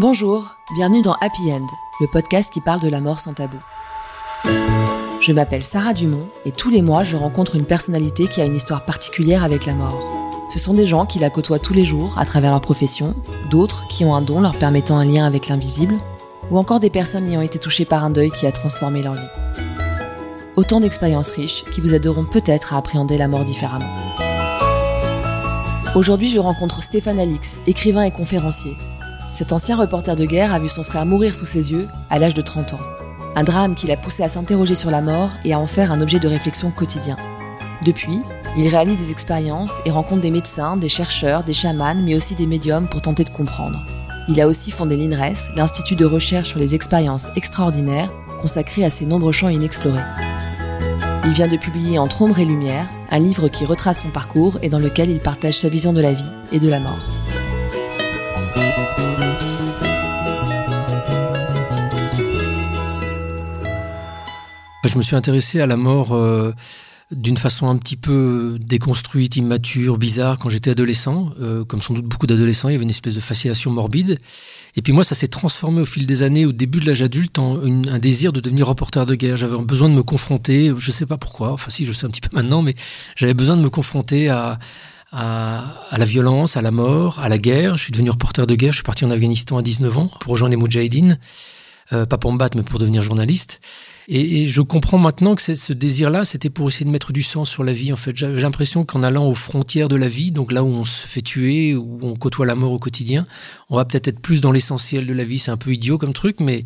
Bonjour, bienvenue dans Happy End, le podcast qui parle de la mort sans tabou. Je m'appelle Sarah Dumont et tous les mois je rencontre une personnalité qui a une histoire particulière avec la mort. Ce sont des gens qui la côtoient tous les jours à travers leur profession, d'autres qui ont un don leur permettant un lien avec l'invisible, ou encore des personnes ayant été touchées par un deuil qui a transformé leur vie. Autant d'expériences riches qui vous aideront peut-être à appréhender la mort différemment. Aujourd'hui, je rencontre Stéphane Alix, écrivain et conférencier, cet ancien reporter de guerre a vu son frère mourir sous ses yeux à l'âge de 30 ans. Un drame qui l'a poussé à s'interroger sur la mort et à en faire un objet de réflexion quotidien. Depuis, il réalise des expériences et rencontre des médecins, des chercheurs, des chamans, mais aussi des médiums pour tenter de comprendre. Il a aussi fondé l'INRES, l'Institut de recherche sur les expériences extraordinaires, consacré à ces nombreux champs inexplorés. Il vient de publier Entre ombre et lumière, un livre qui retrace son parcours et dans lequel il partage sa vision de la vie et de la mort. Je me suis intéressé à la mort euh, d'une façon un petit peu déconstruite, immature, bizarre quand j'étais adolescent. Euh, comme sans doute beaucoup d'adolescents, il y avait une espèce de fascination morbide. Et puis moi, ça s'est transformé au fil des années, au début de l'âge adulte, en un désir de devenir reporter de guerre. J'avais besoin de me confronter, je sais pas pourquoi, enfin si, je sais un petit peu maintenant, mais j'avais besoin de me confronter à, à, à, la violence, à la mort, à la guerre. Je suis devenu reporter de guerre, je suis parti en Afghanistan à 19 ans pour rejoindre les Moudjahidines. Euh, pas pour me battre, mais pour devenir journaliste. Et, je comprends maintenant que ce désir-là, c'était pour essayer de mettre du sens sur la vie. En fait, j'avais l'impression qu'en allant aux frontières de la vie, donc là où on se fait tuer, où on côtoie la mort au quotidien, on va peut-être être plus dans l'essentiel de la vie. C'est un peu idiot comme truc, mais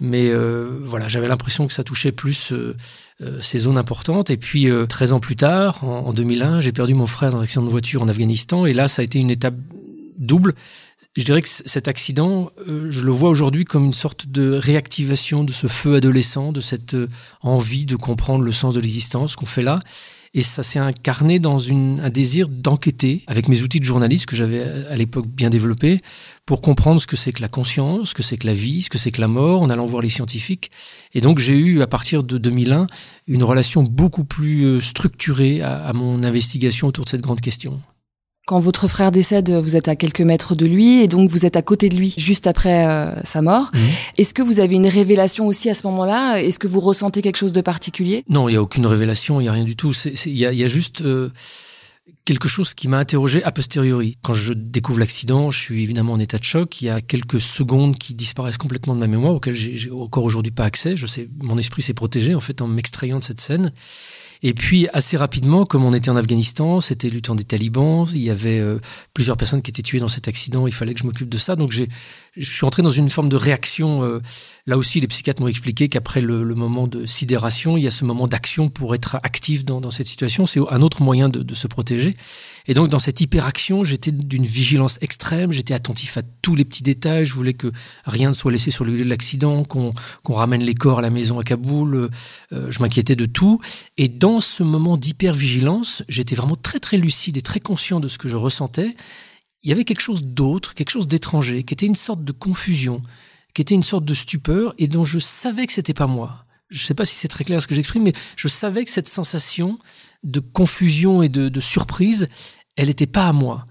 mais euh, voilà, j'avais l'impression que ça touchait plus euh, euh ces zones importantes. Et puis, 13 ans plus tard, en, en 2001, j'ai perdu mon frère dans un accident de voiture en Afghanistan. Et là, ça a été une étape double je dirais que cet accident, euh, je le vois aujourd'hui comme une sorte de réactivation de ce feu adolescent, de cette euh, envie de comprendre le sens de l'existence qu'on fait là. Et ça s'est incarné dans une, un désir d'enquêter avec mes outils de journaliste que j'avais euh, à l'époque bien développés pour comprendre ce que c'est que la conscience, ce que c'est que la vie, ce que c'est que la mort, en allant voir les scientifiques. Et donc j'ai eu, à partir de 2001, une relation beaucoup plus structurée à, à mon investigation autour de cette grande question. Quand votre frère décède, vous êtes à quelques mètres de lui et donc vous êtes à côté de lui juste après euh, sa mort. Mhm. Est-ce que vous avez une révélation aussi à ce moment-là? Est-ce que vous ressentez quelque chose de particulier? Non, il y a aucune révélation, il y a rien du tout. Il y a, y a, juste euh, quelque chose qui m'a interrogé a posteriori. Quand je découvre l'accident, je suis évidemment en état de choc. Il y a quelques secondes qui disparaissent complètement de ma mémoire, auxquelles j'ai encore aujourd'hui pas accès. Je sais, mon esprit s'est protégé en fait en m'extrayant de cette scène. Et puis assez rapidement, comme on était en Afghanistan, c'était le temps des talibans, il y avait euh, plusieurs personnes qui étaient tuées dans cet accident, il fallait que je m'occupe de ça. Donc j'ai, je suis entré dans une forme de réaction. Euh, là aussi, les psychiatres m'ont expliqué qu'après le, moment de sidération, il y a ce moment d'action pour être actif dans, dans cette situation. C'est un autre moyen de, de, se protéger. Et donc dans cette hyperaction, j'étais d'une vigilance extrême, j'étais attentif à tous les petits détails, je voulais que rien ne soit laissé sur le lieu de l'accident, qu'on qu'on ramène les corps à la maison à Kaboul, euh, je m'inquiétais de tout. Et ce moment d'hypervigilance, j'étais vraiment très très lucide et très conscient de ce que je ressentais. Il y avait quelque chose d'autre, quelque chose d'étranger, qui était une sorte de confusion, qui était une sorte de stupeur et dont je savais que c'était pas moi. Je ne sais pas si c'est très clair ce que j'exprime, mais je savais que cette sensation de confusion et de, surprise, elle n'était pas à moi.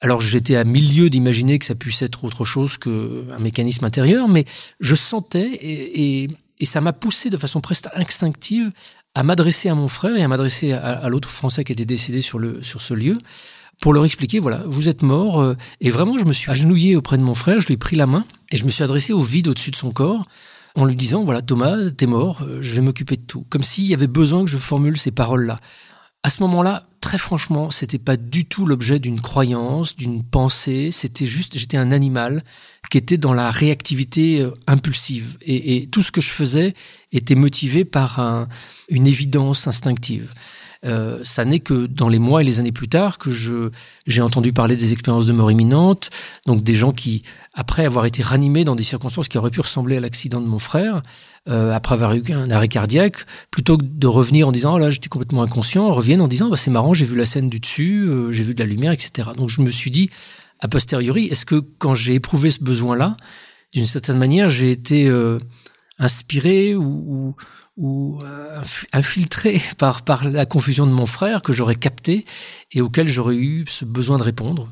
Alors j'étais à milieu d'imaginer que ça puisse être autre chose qu'un mécanisme intérieur, mais je sentais et, et ça m'a poussé de façon presque instinctive à m'adresser à mon frère et à m'adresser à, l'autre Français qui était décédé sur, le, sur ce lieu pour leur expliquer, voilà, vous êtes mort. Euh, et vraiment, je me suis agenouillé auprès de mon frère, je lui ai pris la main et je me suis adressé au vide au-dessus de son corps en lui disant, voilà, Thomas, t'es mort, euh, je vais m'occuper de tout. Comme s'il y avait besoin que je formule ces paroles-là. À ce moment-là, très franchement, c'était pas du tout l'objet d'une croyance, d'une pensée. C'était juste, j'étais un animal qui était dans la réactivité euh, impulsive. Et, tout ce que je faisais était motivé par un, une évidence instinctive. Euh, ça n'est que dans les mois et les années plus tard que je j'ai entendu parler des expériences de mort imminente, donc des gens qui, après avoir été ranimés dans des circonstances qui auraient pu ressembler à l'accident de mon frère, euh, après avoir eu un arrêt cardiaque, plutôt que de revenir en disant oh là j'étais complètement inconscient, reviennent en disant bah, c'est marrant j'ai vu la scène du dessus, euh, j'ai vu de la lumière, etc. Donc je me suis dit a posteriori, est-ce que quand j'ai éprouvé ce besoin-là, d'une certaine manière, j'ai été euh, inspiré ou, ou, euh, infiltré par, par la confusion de mon frère que j'aurais capté et auquel j'aurais eu ce besoin de répondre.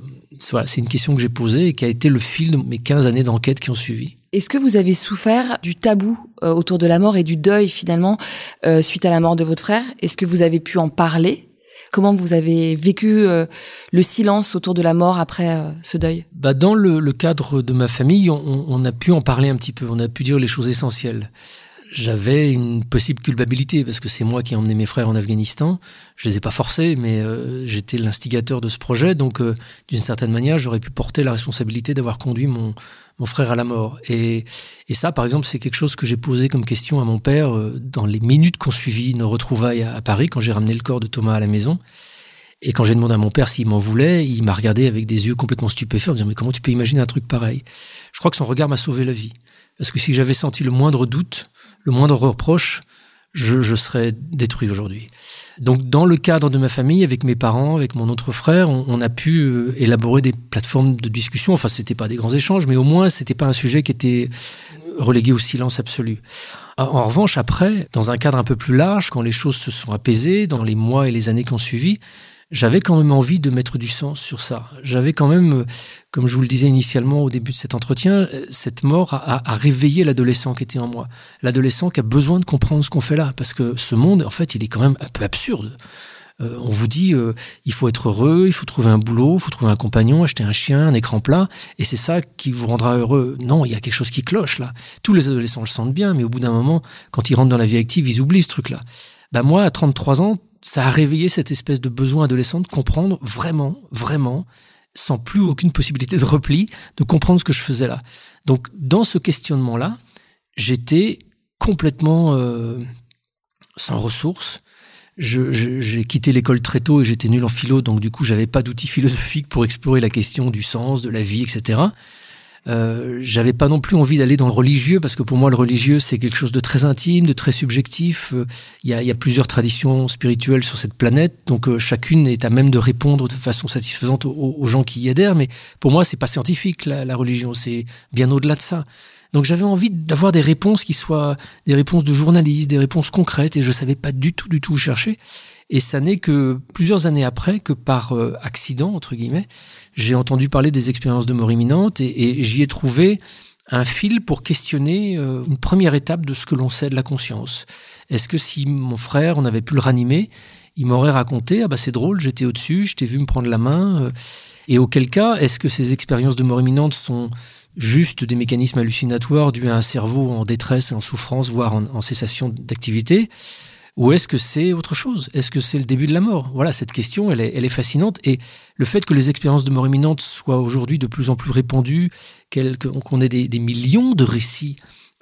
Voilà, c'est une question que j'ai posée et qui a été le fil de mes 15 années d'enquête qui ont suivi. Est-ce que vous avez souffert du tabou euh, autour de la mort et du deuil finalement euh, suite à la mort de votre frère? Est-ce que vous avez pu en parler? Comment vous avez vécu euh, le silence autour de la mort après euh, ce deuil? Bah Dans le, cadre de ma famille, on, a pu en parler un petit peu, on a pu dire les choses essentielles. J'avais une possible culpabilité parce que c'est moi qui ai emmené mes frères en Afghanistan. Je les ai pas forcés, mais euh, j'étais l'instigateur de ce projet, donc d'une certaine manière, j'aurais pu porter la responsabilité d'avoir conduit mon, mon frère à la mort. Et, et ça, par exemple, c'est quelque chose que j'ai posé comme question à mon père euh, dans les minutes qu'on suivit nos retrouvailles à, Paris, quand j'ai ramené le corps de Thomas à la maison. Et quand j'ai demandé à mon père s'il m'en voulait, il m'a regardé avec des yeux complètement stupéfaits en disant mais comment tu peux imaginer un truc pareil? Je crois que son regard m'a sauvé la vie. Parce que si j'avais senti le moindre doute, le moindre reproche, je, je serais détruit aujourd'hui. Donc dans le cadre de ma famille, avec mes parents, avec mon autre frère, on, on a pu euh, élaborer des plateformes de discussion. Enfin, c'était pas des grands échanges, mais au moins c'était pas un sujet qui était relégué au silence absolu. En revanche, après, dans un cadre un peu plus large, quand les choses se sont apaisées, dans les mois et les années qui ont suivi, j'avais quand même envie de mettre du sens sur ça. J'avais quand même, euh, comme je vous le disais initialement au début de cet entretien, euh, cette mort a, réveillé l'adolescent qui était en moi. L'adolescent qui a besoin de comprendre ce qu'on fait là, parce que ce monde, en fait, il est quand même un peu absurde. Euh, on vous dit, il faut être heureux, il faut trouver un boulot, il faut trouver un compagnon, acheter un chien, un écran plat, et c'est ça qui vous rendra heureux. Non, il y a quelque chose qui cloche là. Tous les adolescents le sentent bien, mais au bout d'un moment, quand ils rentrent dans la vie active, ils oublient ce truc-là. Bah moi, à 33 ans, ça a réveillé cette espèce de besoin adolescent de comprendre vraiment, vraiment, sans plus aucune possibilité de repli, de comprendre ce que je faisais là. Donc, dans ce questionnement-là, j'étais complètement euh, sans ressources. J'ai je, quitté l'école très tôt et j'étais nul en philo, donc du coup, j'avais pas d'outils philosophiques pour explorer la question du sens, de la vie, etc. Euh, j'avais pas non plus envie d'aller dans le religieux parce que pour moi le religieux c'est quelque chose de très intime, de très subjectif. Euh, il y, a, y, a, plusieurs traditions spirituelles sur cette planète, donc euh, chacune est à même de répondre de façon satisfaisante aux, aux gens qui y adhèrent. Mais pour moi c'est pas scientifique la, la religion, c'est bien au-delà de ça. Donc j'avais envie d'avoir des réponses qui soient des réponses de journalistes, des réponses concrètes, et je savais pas du tout, du tout où chercher. Et ça n'est que plusieurs années après que par accident, entre guillemets, j'ai entendu parler des expériences de mort imminente et, et j'y ai trouvé un fil pour questionner euh, une première étape de ce que l'on sait de la conscience. Est-ce que si mon frère, on avait pu le ranimer, il m'aurait raconté, ah bah c'est drôle, j'étais au-dessus, je t'ai vu me prendre la main, euh, et auquel cas, est-ce que ces expériences de mort imminente sont juste des mécanismes hallucinatoires dus à un cerveau en détresse en souffrance, voire en, cessation d'activité ou est-ce que c'est autre chose? Est-ce que c'est le début de la mort? Voilà, cette question, elle est, fascinante. Et le fait que les expériences de mort imminente soient aujourd'hui de plus en plus répandues, qu'on ait des, millions de récits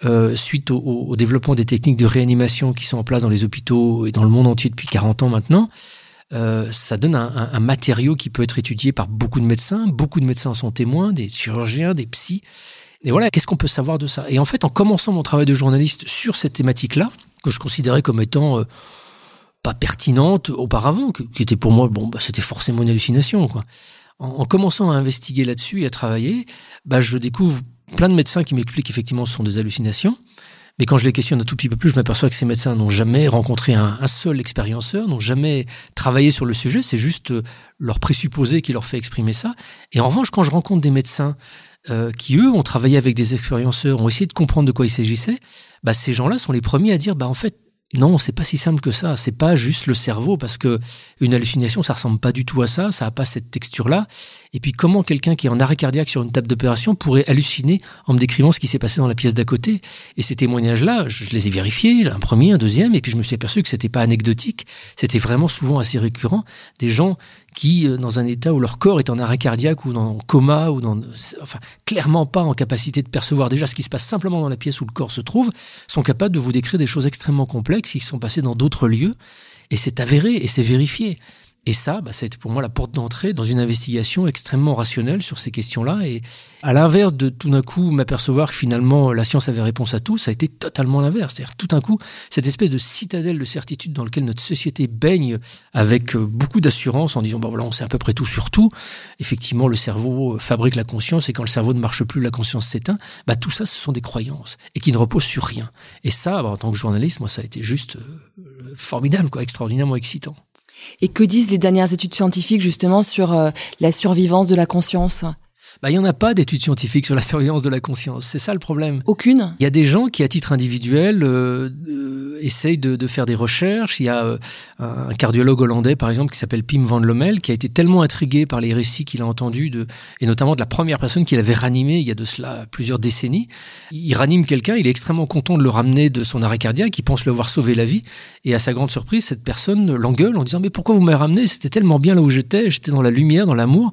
euh, suite au, au, développement des techniques de réanimation qui sont en place dans les hôpitaux et dans le monde entier depuis 40 ans maintenant, euh, ça donne un, matériau qui peut être étudié par beaucoup de médecins. Beaucoup de médecins en sont témoins, des chirurgiens, des psys. Et voilà, qu'est-ce qu'on peut savoir de ça? Et en fait, en commençant mon travail de journaliste sur cette thématique-là, que je considérais comme étant euh, pas pertinente auparavant, qui était pour moi, bon, bah, c'était forcément une hallucination. Quoi. En, en commençant à investiguer là-dessus et à travailler, bah, je découvre plein de médecins qui m'expliquent effectivement ce sont des hallucinations. Mais quand je les questionne un tout petit peu plus, je m'aperçois que ces médecins n'ont jamais rencontré un, seul expérienceur, n'ont jamais travaillé sur le sujet. C'est juste euh, leur présupposé qui leur fait exprimer ça. Et en revanche, quand je rencontre des médecins euh, qui eux ont travaillé avec des expérienceurs, ont essayé de comprendre de quoi il s'agissait, bah, ces gens-là sont les premiers à dire bah en fait non, c'est pas si simple que ça. C'est pas juste le cerveau parce que une hallucination, ça ressemble pas du tout à ça. Ça a pas cette texture-là. Et puis, comment quelqu'un qui est en arrêt cardiaque sur une table d'opération pourrait halluciner en me décrivant ce qui s'est passé dans la pièce d'à côté? Et ces témoignages-là, je les ai vérifiés, un premier, un deuxième, et puis je me suis aperçu que c'était pas anecdotique. C'était vraiment souvent assez récurrent. Des gens qui, euh, dans un état où leur corps est en arrêt cardiaque ou dans coma ou dans, enfin, clairement pas en capacité de percevoir déjà ce qui se passe simplement dans la pièce où le corps se trouve, sont capables de vous décrire des choses extrêmement complexes qui sont passées dans d'autres lieux. Et c'est avéré et c'est vérifié. Et ça, bah, ça a été pour moi la porte d'entrée dans une investigation extrêmement rationnelle sur ces questions-là. Et à l'inverse de tout d'un coup m'apercevoir que finalement la science avait réponse à tout, ça a été totalement l'inverse. C'est-à-dire tout d'un coup, cette espèce de citadelle de certitude dans laquelle notre société baigne avec euh, beaucoup d'assurance en disant, bah voilà, on sait à peu près tout sur tout. Effectivement, le cerveau euh, fabrique la conscience et quand le cerveau ne marche plus, la conscience s'éteint. Bah, tout ça, ce sont des croyances et qui ne reposent sur rien. Et ça, bah, en tant que journaliste, moi, ça a été juste euh, formidable, quoi, extraordinairement excitant. Et que disent les dernières études scientifiques justement sur euh, la survivance de la conscience? Bah, il n'y en a pas d'études scientifiques sur la surveillance de la conscience. C'est ça le problème. Aucune. Il y a des gens qui, à titre individuel, euh, euh, essayent de, de, faire des recherches. Il y a euh, un cardiologue hollandais, par exemple, qui s'appelle Pim van Lommel, qui a été tellement intrigué par les récits qu'il a entendus, de, et notamment de la première personne qu'il avait ranimé il y a de cela plusieurs décennies. Il ranime quelqu'un, il est extrêmement content de le ramener de son arrêt cardiaque, il pense le voir sauver la vie. Et à sa grande surprise, cette personne l'engueule en disant Mais pourquoi vous m'avez ramené C'était tellement bien là où j'étais, j'étais dans la lumière, dans l'amour.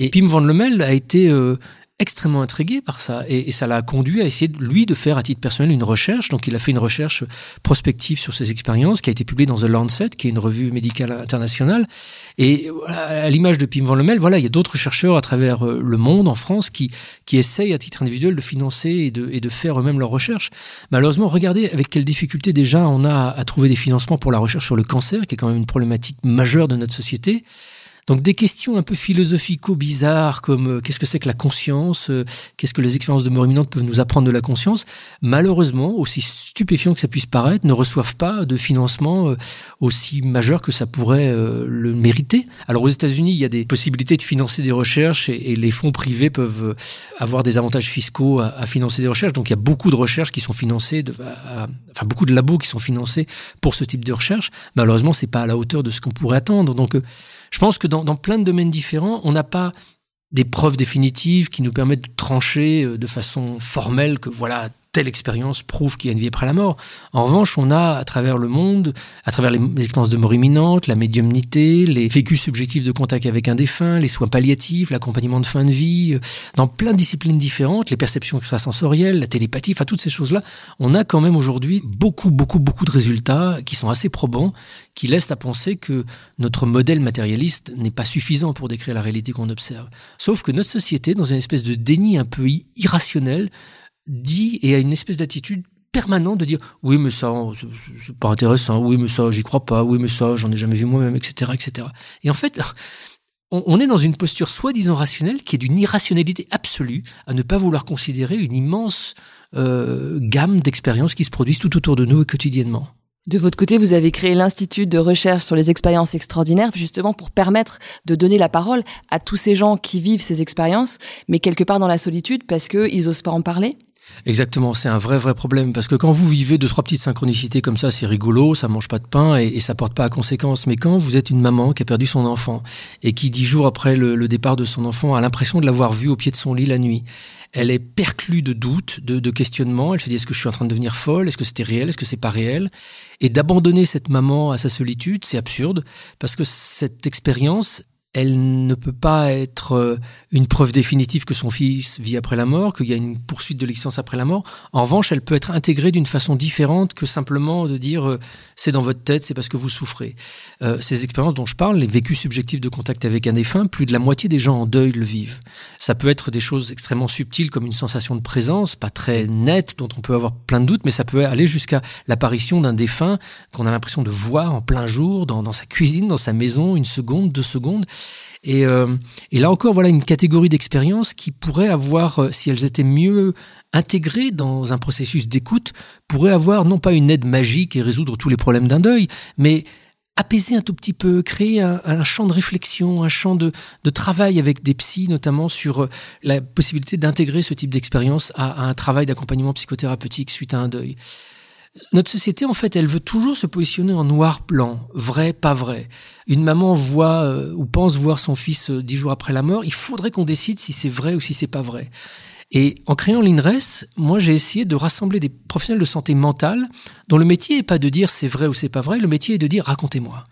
Et Pim van Lemel a été euh, extrêmement intrigué par ça et, ça l'a conduit à essayer lui de faire à titre personnel une recherche. Donc il a fait une recherche prospective sur ses expériences qui a été publiée dans The Lancet, qui est une revue médicale internationale. Et à l'image de Pim Van Lemel, voilà, il y a d'autres chercheurs à travers euh, le monde, en France, qui, qui essayent à titre individuel de financer et de, et de faire eux-mêmes leurs recherches. Malheureusement, regardez avec quelles difficultés déjà on a à trouver des financements pour la recherche sur le cancer, qui est quand même une problématique majeure de notre société. Donc des questions un peu philosophico-bizarres comme euh, qu'est-ce que c'est que la conscience, euh, qu'est-ce que les expériences de mort imminente peuvent nous apprendre de la conscience, malheureusement, aussi stupéfiant que ça puisse paraître, ne reçoivent pas de financement euh, aussi majeur que ça pourrait le mériter. Alors aux États-Unis, il y a des possibilités de financer des recherches et, les fonds privés peuvent avoir des avantages fiscaux à, financer des recherches. Donc il y a beaucoup de recherches qui sont financées, enfin beaucoup de labos qui sont financés pour ce type de recherche. Malheureusement, c'est pas à la hauteur de ce qu'on pourrait attendre. Donc je pense que dans, dans plein de domaines différents, on n'a pas des preuves définitives qui nous permettent de trancher euh, de façon formelle que voilà, telle expérience prouve qu'il y a une vie après la mort. En revanche, on a à travers le monde, à travers les expériences de mort imminente, la médiumnité, les vécus subjectifs de contact avec un défunt, les soins palliatifs, l'accompagnement de fin de vie, euh, dans plein de disciplines différentes, les perceptions extrasensorielles, la télépathie, enfin toutes ces choses-là, on a quand même aujourd'hui beaucoup, beaucoup, beaucoup de résultats qui sont assez probants, qui laissent à penser que notre modèle matérialiste n'est pas suffisant pour décrire la réalité qu'on observe. Sauf que notre société, dans une espèce de déni un peu irrationnel, dit et a une espèce d'attitude permanente de dire oui mais ça c'est pas intéressant oui mais ça j'y crois pas oui mais ça j'en ai jamais vu moi-même etc etc et en fait on, est dans une posture soi-disant rationnelle qui est d'une irrationalité absolue à ne pas vouloir considérer une immense euh, gamme d'expériences qui se produisent tout autour de nous et quotidiennement. De votre côté, vous avez créé l'Institut de recherche sur les expériences extraordinaires, justement pour permettre de donner la parole à tous ces gens qui vivent ces expériences, mais quelque part dans la solitude parce qu'ils osent pas en parler Exactement, c'est un vrai vrai problème parce que quand vous vivez deux trois petites synchronicités comme ça, c'est rigolo, ça mange pas de pain et, ça porte pas à conséquence. Mais quand vous êtes une maman qui a perdu son enfant et qui dix jours après le, départ de son enfant a l'impression de l'avoir vu au pied de son lit la nuit, elle est perclue de doutes, de, de questionnements. Elle se dit est-ce que je suis en train de devenir folle? Est-ce que c'était réel? Est-ce que c'est pas réel? Et d'abandonner cette maman à sa solitude, c'est absurde parce que cette expérience elle ne peut pas être euh, une preuve définitive que son fils vit après la mort, qu'il y a une poursuite de l'existence après la mort. En revanche, elle peut être intégrée d'une façon différente que simplement de dire euh, c'est dans votre tête, c'est parce que vous souffrez. Euh, ces expériences dont je parle, les vécus subjectifs de contact avec un défunt, plus de la moitié des gens en deuil le vivent. Ça peut être des choses extrêmement subtiles comme une sensation de présence, pas très nette, dont on peut avoir plein de doutes, mais ça peut aller jusqu'à l'apparition d'un défunt qu'on a l'impression de voir en plein jour, dans, dans sa cuisine, dans sa maison, une seconde, deux secondes. Et, euh, et là encore, voilà une catégorie d'expériences qui pourrait avoir, euh, si elles étaient mieux intégrées dans un processus d'écoute, pourrait avoir non pas une aide magique et résoudre tous les problèmes d'un deuil, mais apaiser un tout petit peu, créer un, champ de réflexion, un champ de, travail avec des psys, notamment sur euh, la possibilité d'intégrer ce type d'expérience à un travail d'accompagnement psychothérapeutique suite à un deuil notre société, en fait, elle veut toujours se positionner en noir-blanc, vrai, pas vrai. Une maman voit euh, ou pense voir son fils euh, dix jours après la mort, il faudrait qu'on décide si c'est vrai ou si c'est pas vrai. Et en créant l'INRES, moi j'ai essayé de rassembler des professionnels de santé mentale dont le métier est pas de dire c'est vrai ou c'est pas vrai, le métier est de dire racontez-moi.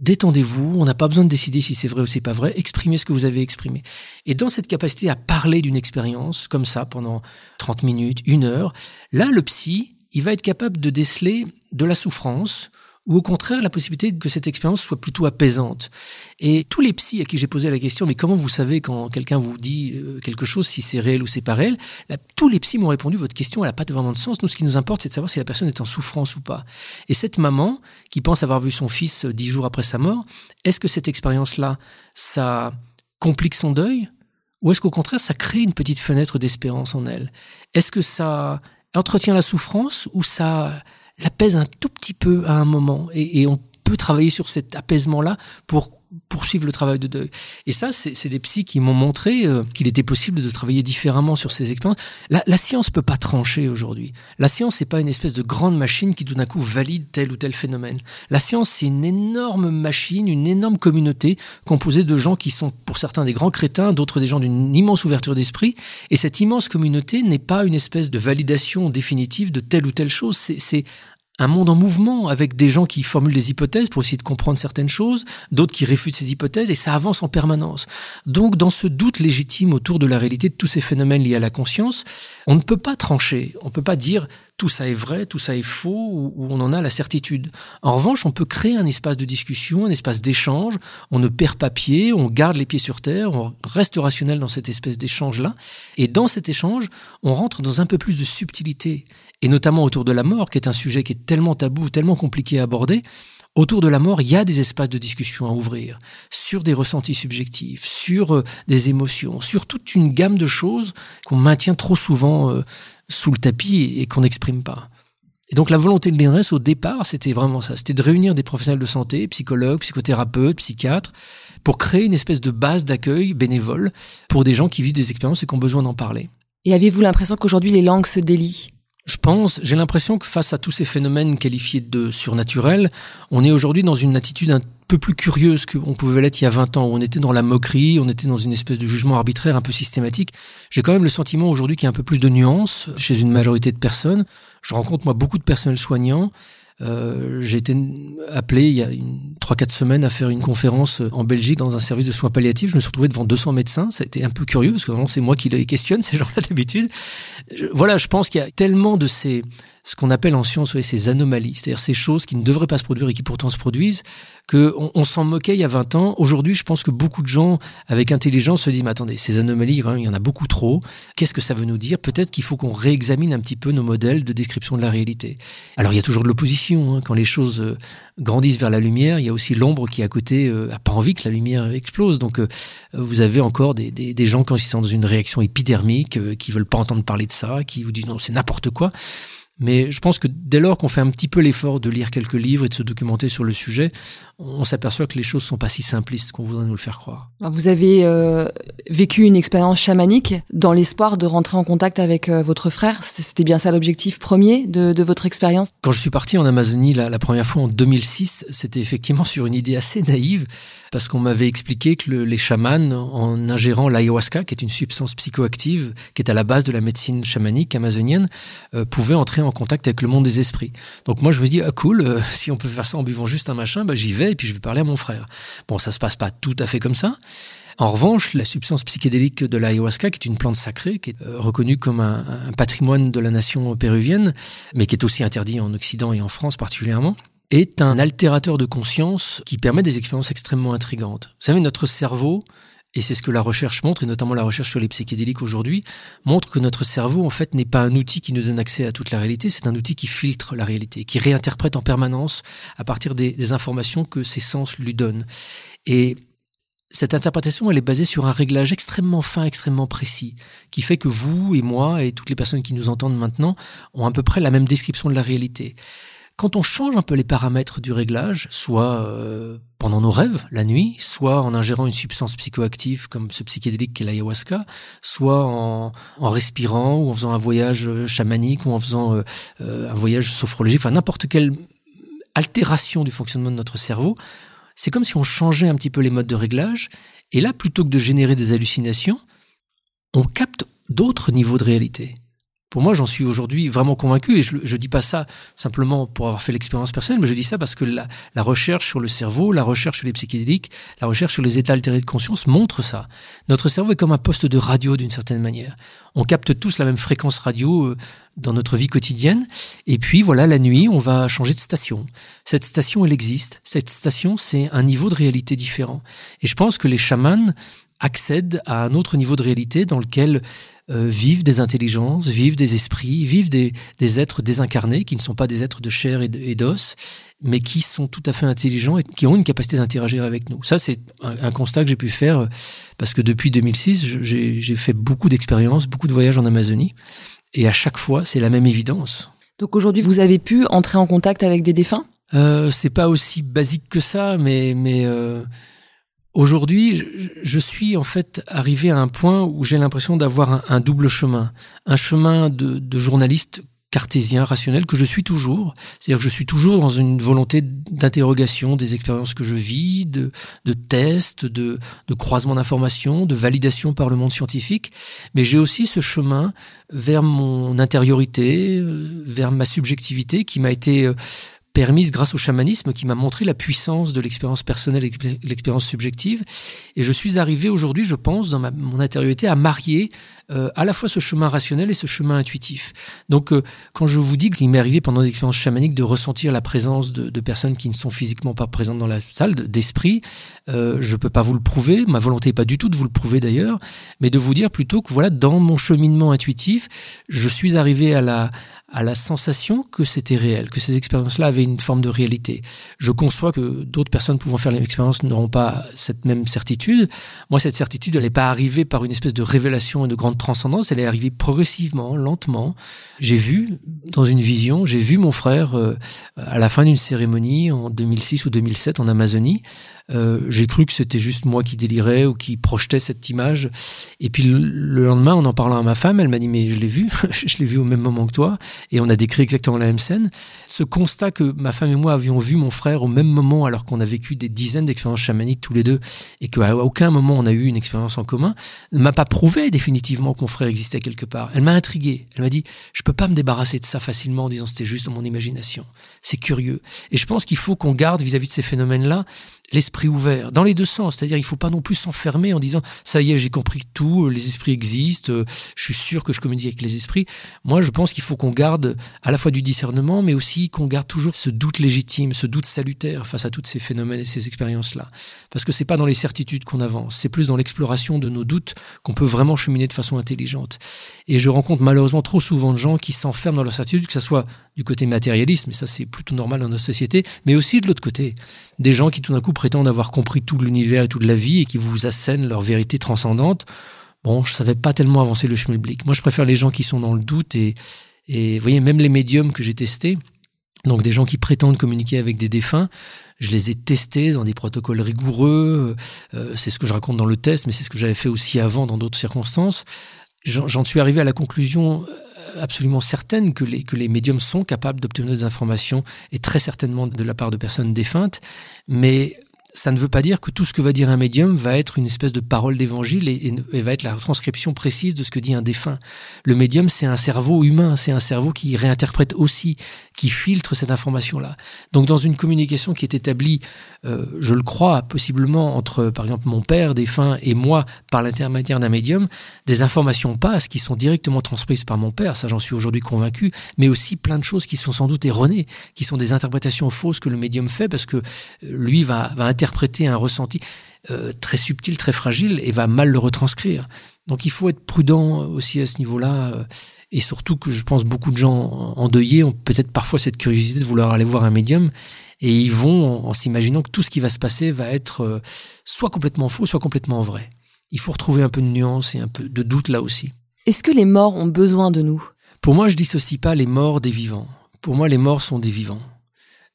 Détendez-vous, on n'a pas besoin de décider si c'est vrai ou c'est pas vrai, exprimez ce que vous avez exprimé. Et dans cette capacité à parler d'une expérience comme ça pendant 30 minutes, une heure, là le psy, il va être capable de déceler de la souffrance ou au contraire la possibilité que cette expérience soit plutôt apaisante. Et tous les psys à qui j'ai posé la question, mais comment vous savez quand quelqu'un vous dit euh, quelque chose, si c'est réel ou c'est pas réel, tous les psys m'ont répondu, votre question, n'a pas vraiment de sens. Nous, ce qui nous importe, c'est de savoir si la personne est en souffrance ou pas. Et cette maman, qui pense avoir vu son fils dix jours après sa mort, est-ce que cette expérience-là, ça complique son deuil ou est-ce qu'au contraire, ça crée une petite fenêtre d'espérance en elle? Est-ce que ça entretient la souffrance ou ça l'apaise un tout petit peu à un moment. Et, et on peut travailler sur cet apaisement-là pour poursuivre le travail de deuil. Et ça, c'est des psys qui m'ont montré euh, qu'il était possible de travailler différemment sur ces expériences. La, la science peut pas trancher aujourd'hui. La science, c'est pas une espèce de grande machine qui tout d'un coup valide tel ou tel phénomène. La science, c'est une énorme machine, une énorme communauté composée de gens qui sont pour certains des grands crétins, d'autres des gens d'une immense ouverture d'esprit. Et cette immense communauté n'est pas une espèce de validation définitive de telle ou telle chose. C'est un monde en mouvement avec des gens qui formulent des hypothèses pour essayer de comprendre certaines choses, d'autres qui réfutent ces hypothèses et ça avance en permanence. Donc dans ce doute légitime autour de la réalité de tous ces phénomènes liés à la conscience, on ne peut pas trancher, on ne peut pas dire tout ça est vrai, tout ça est faux, ou, on en a la certitude. En revanche, on peut créer un espace de discussion, un espace d'échange, on ne perd pas pied, on garde les pieds sur terre, on reste rationnel dans cette espèce d'échange-là, et dans cet échange, on rentre dans un peu plus de subtilité et notamment autour de la mort, qui est un sujet qui est tellement tabou, tellement compliqué à aborder, autour de la mort, il y a des espaces de discussion à ouvrir sur des ressentis subjectifs, sur euh, des émotions, sur toute une gamme de choses qu'on maintient trop souvent euh, sous le tapis et, qu'on n'exprime pas. Et donc la volonté de l'INRES au départ, c'était vraiment ça, c'était de réunir des professionnels de santé, psychologues, psychothérapeutes, psychiatres, pour créer une espèce de base d'accueil bénévole pour des gens qui vivent des expériences et qui ont besoin d'en parler. Et avez-vous l'impression qu'aujourd'hui les langues se délient? Je pense, j'ai l'impression que face à tous ces phénomènes qualifiés de surnaturels, on est aujourd'hui dans une attitude un peu plus curieuse qu'on pouvait l'être il y a 20 ans, où on était dans la moquerie, on était dans une espèce de jugement arbitraire un peu systématique. J'ai quand même le sentiment aujourd'hui qu'il y a un peu plus de nuances chez une majorité de personnes. Je rencontre moi beaucoup de personnels soignants euh, j'ai été appelé il y a trois quatre semaines à faire une conférence en Belgique dans un service de soins palliatifs. Je me suis retrouvé devant 200 médecins. Ça a été un peu curieux parce que vraiment c'est moi qui les questionne ces gens-là d'habitude. Voilà, je pense qu'il y a tellement de ces ce qu'on appelle en science ces anomalies, c'est-à-dire ces choses qui ne devraient pas se produire et qui pourtant se produisent, qu'on on, s'en moquait il y a 20 ans. Aujourd'hui, je pense que beaucoup de gens avec intelligence se disent, mais attendez, ces anomalies, il y en a beaucoup trop. Qu'est-ce que ça veut nous dire? Peut-être qu'il faut qu'on réexamine un petit peu nos modèles de description de la réalité. Alors, il y a toujours de l'opposition. Hein. Quand les choses euh, grandissent vers la lumière, il y a aussi l'ombre qui, à côté, euh, a pas envie que la lumière explose. Donc, euh, vous avez encore des, des, des, gens, quand ils sont dans une réaction épidermique, qui veulent pas entendre parler de ça, qui vous disent, non, c'est n'importe quoi. Mais je pense que dès lors qu'on fait un petit peu l'effort de lire quelques livres et de se documenter sur le sujet, on s'aperçoit que les choses sont pas si simplistes qu'on voudrait nous le faire croire. Vous avez euh, vécu une expérience chamanique dans l'espoir de rentrer en contact avec euh, votre frère. C'était bien ça l'objectif premier de, de, votre expérience? Quand je suis parti en Amazonie la, la première fois en 2006, c'était effectivement sur une idée assez naïve parce qu'on m'avait expliqué que le, les chamans, en ingérant l'ayahuasca, qui est une substance psychoactive qui est à la base de la médecine chamanique amazonienne, euh, pouvaient entrer en contact avec le monde des esprits. Donc moi je me dis ah cool, euh, si on peut faire ça en buvant juste un machin, bah j'y vais et puis je vais parler à mon frère. Bon ça se passe pas tout à fait comme ça. En revanche, la substance psychédélique de l'ayahuasca, qui est une plante sacrée, qui est euh, reconnue comme un, un patrimoine de la nation péruvienne, mais qui est aussi interdit en Occident et en France particulièrement, est un altérateur de conscience qui permet des expériences extrêmement intrigantes. Vous savez, notre cerveau, et c'est ce que la recherche montre, et notamment la recherche sur les psychédéliques aujourd'hui, montre que notre cerveau, en fait, n'est pas un outil qui nous donne accès à toute la réalité, c'est un outil qui filtre la réalité, qui réinterprète en permanence à partir des, des informations que ses sens lui donnent. Et cette interprétation, elle est basée sur un réglage extrêmement fin, extrêmement précis, qui fait que vous et moi et toutes les personnes qui nous entendent maintenant ont à peu près la même description de la réalité. Quand on change un peu les paramètres du réglage, soit euh, pendant nos rêves, la nuit, soit en ingérant une substance psychoactive comme ce psychédélique qu'est l'ayahuasca, soit en, respirant ou en faisant un voyage euh, chamanique ou en faisant euh, un voyage sophrologique, enfin n'importe quelle altération du fonctionnement de notre cerveau, c'est comme si on changeait un petit peu les modes de réglage, et là, plutôt que de générer des hallucinations, on capte d'autres niveaux de réalité. Pour moi, j'en suis aujourd'hui vraiment convaincu et je ne dis pas ça simplement pour avoir fait l'expérience personnelle, mais je dis ça parce que la, la, recherche sur le cerveau, la recherche sur les psychédéliques, la recherche sur les états altérés de conscience montre ça. Notre cerveau est comme un poste de radio d'une certaine manière. On capte tous la même fréquence radio euh, dans notre vie quotidienne et puis voilà, la nuit, on va changer de station. Cette station, elle existe. Cette station, c'est un niveau de réalité différent. Et je pense que les chamans accèdent à un autre niveau de réalité dans lequel euh, vivent des intelligences, vivent des esprits, vivent des, des, êtres désincarnés qui ne sont pas des êtres de chair et d'os, mais qui sont tout à fait intelligents et qui ont une capacité d'interagir avec nous. Ça, c'est un, un, constat que j'ai pu faire parce que depuis 2006, j'ai fait beaucoup d'expériences, beaucoup de voyages en Amazonie, et à chaque fois, c'est la même évidence. Donc aujourd'hui, vous avez pu entrer en contact avec des défunts? Euh, C'est pas aussi basique que ça, mais mais euh, Aujourd'hui, je suis en fait arrivé à un point où j'ai l'impression d'avoir un, double chemin. Un chemin de, journaliste cartésien, rationnel, que je suis toujours. C'est-à-dire que je suis toujours dans une volonté d'interrogation des expériences que je vis, de, de tests, de, de croisement d'informations, de validation par le monde scientifique. Mais j'ai aussi ce chemin vers mon intériorité, euh, vers ma subjectivité qui m'a été euh, permise grâce au chamanisme qui m'a montré la puissance de l'expérience personnelle et l'expérience subjective. Et je suis arrivé aujourd'hui, je pense, dans ma, mon intériorité, à marier euh, à la fois ce chemin rationnel et ce chemin intuitif. Donc, euh, quand je vous dis qu'il m'est arrivé pendant l'expérience chamanique de ressentir la présence de, personnes qui ne sont physiquement pas présentes dans la salle, d'esprit, euh, je peux pas vous le prouver. Ma volonté n'est pas du tout de vous le prouver d'ailleurs, mais de vous dire plutôt que voilà, dans mon cheminement intuitif, je suis arrivé à la à la sensation que c'était réel, que ces expériences-là avaient une forme de réalité. Je conçois que d'autres personnes pouvant faire l'expérience n'auront pas cette même certitude. Moi, cette certitude, elle n'est pas arrivée par une espèce de révélation et de grande transcendance, elle est arrivée progressivement, lentement. J'ai vu, dans une vision, j'ai vu mon frère euh, à la fin d'une cérémonie en 2006 ou 2007 en Amazonie, euh, j'ai cru que c'était juste moi qui délirais ou qui projetais cette image. Et puis le, lendemain, en en parlant à ma femme, elle m'a dit mais je l'ai vu, je l'ai vu au même moment que toi, et on a décrit exactement la même scène. Ce constat que ma femme et moi avions vu mon frère au même moment, alors qu'on a vécu des dizaines d'expériences chamaniques tous les deux, et qu'à aucun moment on a eu une expérience en commun, ne m'a pas prouvé définitivement que mon frère existait quelque part. Elle m'a intrigué. Elle m'a dit je peux pas me débarrasser de ça facilement en disant c'était juste dans mon imagination. C'est curieux. Et je pense qu'il faut qu'on garde vis-à-vis -vis de ces phénomènes-là l'esprit ouvert, dans les deux sens. C'est-à-dire, il faut pas non plus s'enfermer en disant ça y est, j'ai compris tout, les esprits existent, je suis sûr que je communique avec les esprits. Moi, je pense qu'il faut qu'on garde à la fois du discernement, mais aussi qu'on garde toujours ce doute légitime, ce doute salutaire face à tous ces phénomènes et ces expériences-là. Parce que c'est pas dans les certitudes qu'on avance, c'est plus dans l'exploration de nos doutes qu'on peut vraiment cheminer de façon intelligente. Et je rencontre malheureusement trop souvent de gens qui s'enferment dans leur certitude, que ce soit du côté matérialiste, mais ça c'est plutôt normal dans notre société, mais aussi de l'autre côté, des gens qui tout d'un coup prétendent avoir compris tout l'univers et toute la vie et qui vous assènent leur vérité transcendante. Bon, je savais pas tellement avancer le schmilblick. Moi, je préfère les gens qui sont dans le doute et, et vous voyez, même les médiums que j'ai testés, donc des gens qui prétendent communiquer avec des défunts, je les ai testés dans des protocoles rigoureux. Euh, c'est ce que je raconte dans le test, mais c'est ce que j'avais fait aussi avant dans d'autres circonstances. J'en suis arrivé à la conclusion absolument certaine que les, que les médiums sont capables d'obtenir des informations, et très certainement de la part de personnes défuntes, mais ça ne veut pas dire que tout ce que va dire un médium va être une espèce de parole d'évangile et, va être la transcription précise de ce que dit un défunt. Le médium, c'est un cerveau humain, c'est un cerveau qui réinterprète aussi, qui filtre cette information-là. Donc dans une communication qui est établie, euh, je le crois, possiblement entre, par exemple, mon père défunt et moi, par l'intermédiaire d'un médium, des informations passent qui sont directement transprises par mon père, ça j'en suis aujourd'hui convaincu, mais aussi plein de choses qui sont sans doute erronées, qui sont des interprétations fausses que le médium fait parce que euh, lui va, va interpréter un ressenti euh, très subtil, très fragile et va mal le retranscrire. Donc il faut être prudent aussi à ce niveau-là. Euh, et surtout que je pense beaucoup de gens endeuillés ont peut-être parfois cette curiosité de vouloir aller voir un médium et ils vont en, s'imaginant que tout ce qui va se passer va être euh, soit complètement faux, soit complètement vrai. Il faut retrouver un peu de nuance et un peu de doute là aussi. Est-ce que les morts ont besoin de nous? Pour moi, je dissocie pas les morts des vivants. Pour moi, les morts sont des vivants.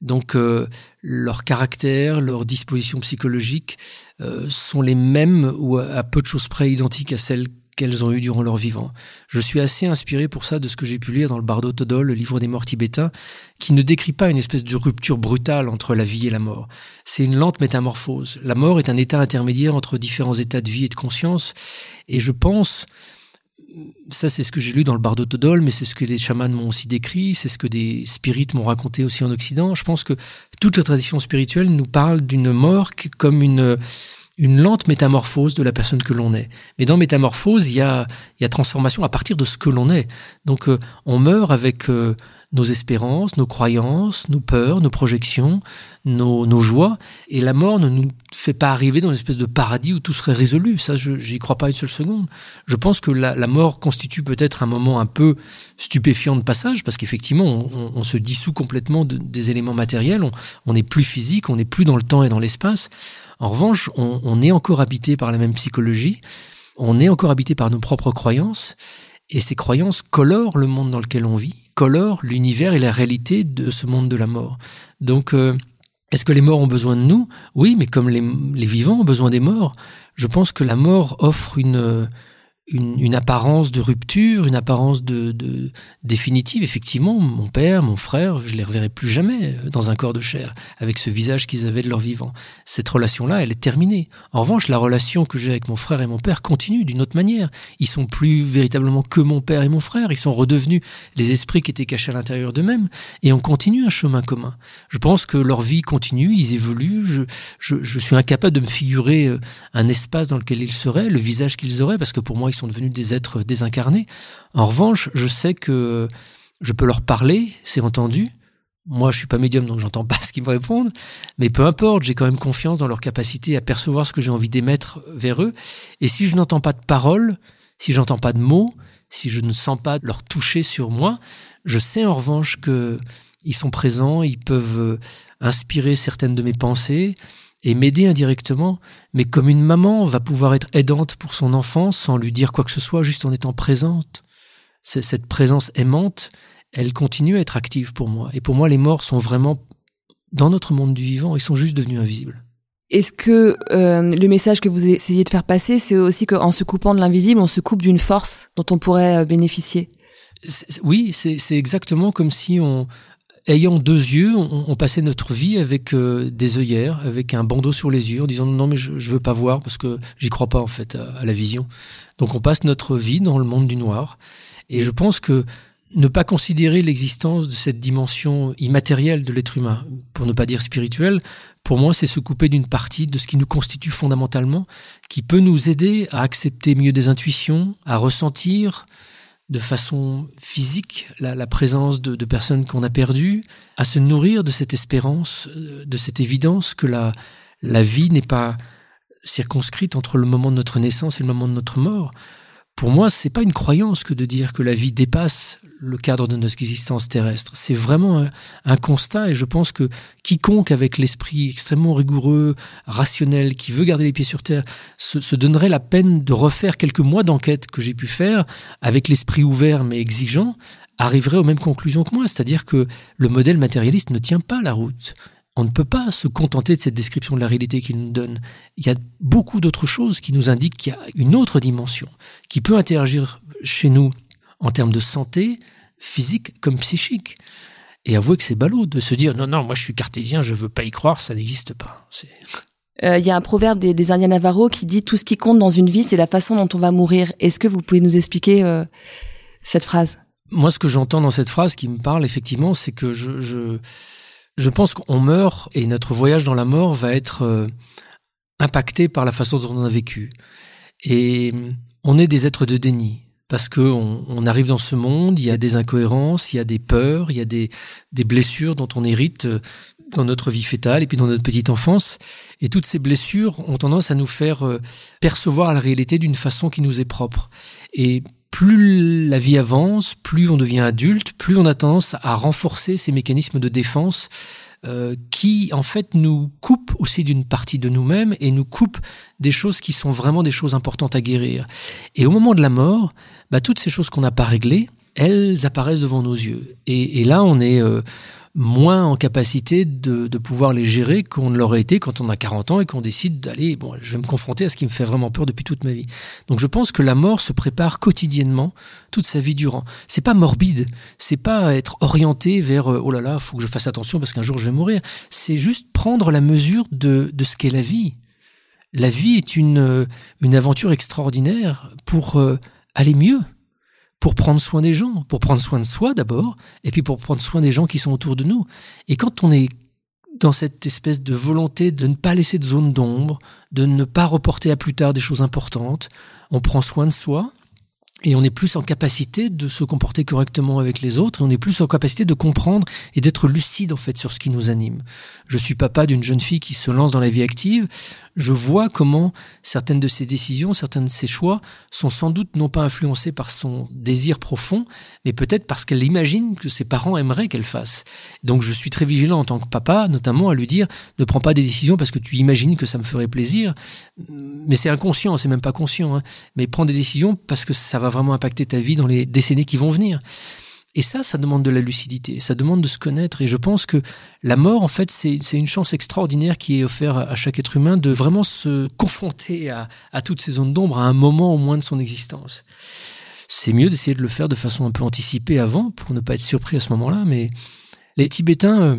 Donc euh, leur caractère, leur disposition psychologique euh, sont les mêmes ou à peu de choses près identiques à celles qu'elles ont eues durant leur vivant. Je suis assez inspiré pour ça de ce que j'ai pu lire dans le Bardo Todol, le livre des morts tibétains, qui ne décrit pas une espèce de rupture brutale entre la vie et la mort. C'est une lente métamorphose. La mort est un état intermédiaire entre différents états de vie et de conscience, et je pense ça c'est ce que j'ai lu dans le Bardo Todol, mais c'est ce que les chamans m'ont aussi décrit, c'est ce que des spirites m'ont raconté aussi en Occident. Je pense que toute la tradition spirituelle nous parle d'une mort comme une une lente métamorphose de la personne que l'on est. Mais dans métamorphose, il y a, il y a transformation à partir de ce que l'on est. Donc euh, on meurt avec euh, nos espérances, nos croyances, nos peurs, nos projections, nos, nos, joies. Et la mort ne nous fait pas arriver dans une espèce de paradis où tout serait résolu. Ça, je j'y crois pas une seule seconde. Je pense que la, la mort constitue peut-être un moment un peu stupéfiant de passage, parce qu'effectivement, on, on, se dissout complètement de, des éléments matériels. On n'est plus physique, on n'est plus dans le temps et dans l'espace. En revanche, on, on est encore habité par la même psychologie. On est encore habité par nos propres croyances. Et ces croyances colorent le monde dans lequel on vit, colorent l'univers et la réalité de ce monde de la mort. Donc, euh, est-ce que les morts ont besoin de nous? Oui, mais comme les, les, vivants ont besoin des morts, je pense que la mort offre une, une, apparence de rupture, une apparence de, définitive. Effectivement, mon père, mon frère, je les reverrai plus jamais euh, dans un corps de chair, avec ce visage qu'ils avaient de leur vivant. Cette relation-là, elle est terminée. En revanche, la relation que j'ai avec mon frère et mon père continue d'une autre manière. Ils sont plus véritablement que mon père et mon frère. Ils sont redevenus les esprits qui étaient cachés à l'intérieur d'eux-mêmes, et on continue un chemin commun. Je pense que leur vie continue, ils évoluent. Je suis incapable de me figurer euh, un espace dans lequel ils seraient, le visage qu'ils auraient, parce que pour moi, ils sont devenus des êtres désincarnés. En revanche, je sais que je peux leur parler, c'est entendu. Moi, je suis pas médium, donc j'entends pas ce qu'ils me répondent. Mais peu importe, j'ai quand même confiance dans leur capacité à percevoir ce que j'ai envie d'émettre vers eux. Et si je n'entends pas de paroles, si j'entends pas de mots, si je ne sens pas leur toucher sur moi, je sais en revanche que ils sont présents, ils peuvent inspirer certaines de mes pensées, et m'aider indirectement, mais comme une maman va pouvoir être aidante pour son enfant sans lui dire quoi que ce soit, juste en étant présente. Cette présence aimante, elle continue à être active pour moi. Et pour moi, les morts sont vraiment dans notre monde du vivant, ils sont juste devenus invisibles. Est-ce que euh, le message que vous essayez de faire passer, c'est aussi qu'en se coupant de l'invisible, on se coupe d'une force dont on pourrait euh, bénéficier? Oui, c'est exactement comme si on, ayant deux yeux, on, passait notre vie avec euh, des œillères, avec un bandeau sur les yeux, en disant non mais je, je veux pas voir parce que j'y crois pas en fait à, la vision. Donc on passe notre vie dans le monde du noir. Et je pense que ne pas considérer l'existence de cette dimension immatérielle de l'être humain, pour ne pas dire spirituelle, pour moi, c'est se couper d'une partie de ce qui nous constitue fondamentalement, qui peut nous aider à accepter mieux des intuitions, à ressentir, de façon physique la, présence de, de personnes qu'on a perdues, à se nourrir de cette espérance, euh, de cette évidence que la, la vie n'est pas circonscrite entre le moment de notre naissance et le moment de notre mort, pour moi, c'est pas une croyance que de dire que la vie dépasse le cadre de notre existence terrestre. C'est vraiment un, constat et je pense que quiconque avec l'esprit extrêmement rigoureux, rationnel, qui veut garder les pieds sur terre, se, donnerait la peine de refaire quelques mois d'enquête que j'ai pu faire avec l'esprit ouvert mais exigeant, arriverait aux mêmes conclusions que moi. C'est-à-dire que le modèle matérialiste ne tient pas la route on ne peut pas se contenter de cette description de la réalité qu'il nous donne. Il y a beaucoup d'autres choses qui nous indiquent qu'il y a une autre dimension qui peut interagir chez nous en termes de santé, physique comme psychique. Et avouer que c'est ballot de se dire non, non, moi je suis cartésien, je veux pas y croire, ça n'existe pas. Euh, il y a un proverbe des, des Indiens Navarro qui dit tout ce qui compte dans une vie, c'est la façon dont on va mourir. Est-ce que vous pouvez nous expliquer euh, cette phrase? Moi, ce que j'entends dans cette phrase qui me parle effectivement, c'est que je, je je pense qu'on meurt et notre voyage dans la mort va être euh, impacté par la façon dont on a vécu. Et on est des êtres de déni parce que on, arrive dans ce monde, il y a des incohérences, il y a des peurs, il y a des, des blessures dont on hérite euh, dans notre vie fétale et puis dans notre petite enfance. Et toutes ces blessures ont tendance à nous faire euh, percevoir la réalité d'une façon qui nous est propre. Et plus la vie avance, plus on devient adulte, plus on a tendance à renforcer ces mécanismes de défense euh, qui en fait nous coupent aussi d'une partie de nous-mêmes et nous coupent des choses qui sont vraiment des choses importantes à guérir. Et au moment de la mort, bah, toutes ces choses qu'on n'a pas réglées, elles apparaissent devant nos yeux. Et, et là, on est euh, moins en capacité de, de pouvoir les gérer qu'on ne l'aurait été quand on a 40 ans et qu'on décide d'aller, bon, je vais me confronter à ce qui me fait vraiment peur depuis toute ma vie. Donc je pense que la mort se prépare quotidiennement toute sa vie durant. C'est pas morbide, c'est pas être orienté vers euh, oh là là, faut que je fasse attention parce qu'un jour je vais mourir. C'est juste prendre la mesure de, de ce qu'est la vie. La vie est une, euh, une aventure extraordinaire pour euh, aller mieux, pour prendre soin des gens, pour prendre soin de soi d'abord, et puis pour prendre soin des gens qui sont autour de nous. Et quand on est dans cette espèce de volonté de ne pas laisser de zone d'ombre, de ne pas reporter à plus tard des choses importantes, on prend soin de soi, et on est plus en capacité de se comporter correctement avec les autres et on est plus en capacité de comprendre et d'être lucide en fait sur ce qui nous anime. Je suis papa d'une jeune fille qui se lance dans la vie active je vois comment certaines de ses décisions, certains de ses choix sont sans doute non pas influencés par son désir profond, mais peut-être parce qu'elle imagine que ses parents aimeraient qu'elle fasse. Donc je suis très vigilant en tant que papa, notamment à lui dire ne prends pas des décisions parce que tu imagines que ça me ferait plaisir, mais c'est inconscient, c'est même pas conscient, hein. mais prends des décisions parce que ça va vraiment impacter ta vie dans les décennies qui vont venir. Et ça, ça demande de la lucidité, ça demande de se connaître. Et je pense que la mort, en fait, c'est une chance extraordinaire qui est offerte à chaque être humain de vraiment se confronter à, toutes ces zones d'ombre à un moment au moins de son existence. C'est mieux d'essayer de le faire de façon un peu anticipée avant pour ne pas être surpris à ce moment-là. Mais les Tibétains, euh,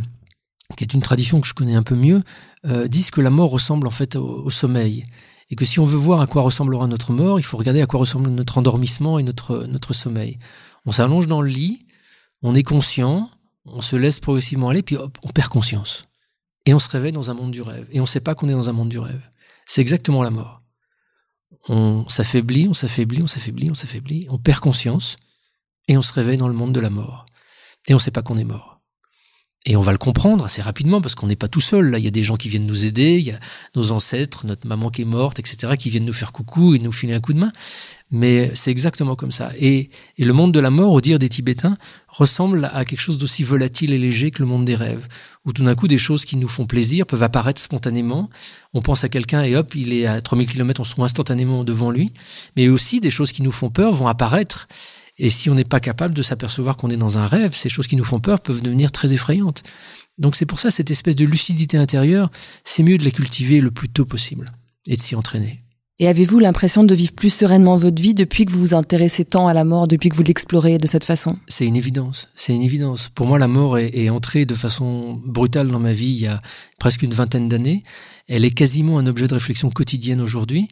qui est une tradition que je connais un peu mieux, euh, disent que la mort ressemble en fait au, sommeil et que si on veut voir à quoi ressemblera notre mort, il faut regarder à quoi ressemble notre endormissement et notre sommeil. On s'allonge dans le lit, on est conscient, on se laisse progressivement aller, puis hop, on perd conscience. Et on se réveille dans un monde du rêve. Et on ne sait pas qu'on est dans un monde du rêve. C'est exactement la mort. On s'affaiblit, on s'affaiblit, on s'affaiblit, on s'affaiblit, on perd conscience, et on se réveille dans le monde de la mort. Et on ne sait pas qu'on est mort. Et on va le comprendre assez rapidement parce qu'on n'est pas tout seul. Là, il y a des gens qui viennent nous aider, il y a nos ancêtres, notre maman qui est morte, etc., qui viennent nous faire coucou et nous filer un coup de main. Mais c'est exactement comme ça. Et, le monde de la mort, au dire des Tibétains, ressemble à quelque chose d'aussi volatile et léger que le monde des rêves, où tout d'un coup des choses qui nous font plaisir peuvent apparaître spontanément. On pense à quelqu'un et hop, il est à 3000 km, on se trouve instantanément devant lui. Mais aussi des choses qui nous font peur vont apparaître. Et si on n'est pas capable de s'apercevoir qu'on est dans un rêve, ces choses qui nous font peur peuvent devenir très effrayantes. Donc c'est pour ça cette espèce de lucidité intérieure, c'est mieux de la cultiver le plus tôt possible et de s'y entraîner. Et avez-vous l'impression de vivre plus sereinement votre vie depuis que vous vous intéressez tant à la mort, depuis que vous l'explorez de cette façon? C'est une évidence, c'est une évidence. Pour moi, la mort est, entrée de façon brutale dans ma vie il y a presque une vingtaine d'années. Elle est quasiment un objet de réflexion quotidienne aujourd'hui.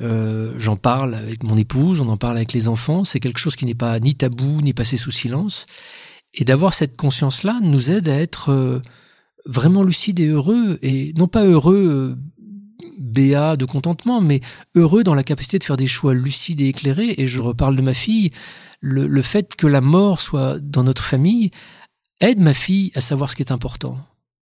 Euh, j'en parle avec mon épouse, on en parle avec les enfants. C'est quelque chose qui n'est pas ni tabou, ni passé sous silence. Et d'avoir cette conscience-là nous aide à être euh, vraiment lucide et heureux, et non pas heureux euh, béat de contentement, mais heureux dans la capacité de faire des choix lucides et éclairés. Et je reparle de ma fille. Le, fait que la mort soit dans notre famille aide ma fille à savoir ce qui est important.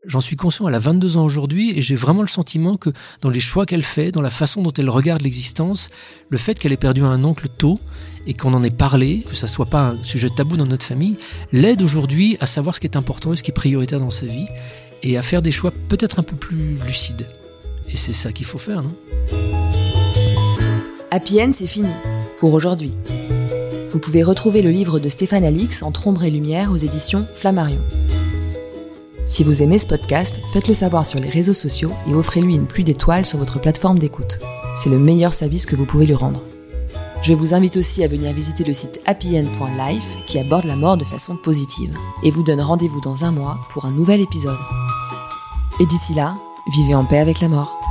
J'en suis conscient, elle a 22 ans aujourd'hui et j'ai vraiment le sentiment que dans les choix qu'elle fait, dans la façon dont elle regarde l'existence, le fait qu'elle ait perdu un oncle tôt et qu'on en ait parlé, que ça soit pas un sujet tabou dans notre famille, l'aide aujourd'hui à savoir ce qui est important et ce qui est prioritaire dans sa vie et à faire des choix peut-être un peu plus lucides. Et c'est ça qu'il faut faire, non? Happy End, c'est fini. Pour aujourd'hui. Vous pouvez retrouver le livre de Stéphane Alix, Entre ombre et lumière, aux éditions Flammarion. Si vous aimez ce podcast, faites-le savoir sur les réseaux sociaux et offrez-lui une pluie d'étoiles sur votre plateforme d'écoute. C'est le meilleur service que vous pouvez lui rendre. Je vous invite aussi à venir visiter le site happyend.life qui aborde la mort de façon positive et vous donne rendez-vous dans un mois pour un nouvel épisode. Et d'ici là, vivez en paix avec la mort.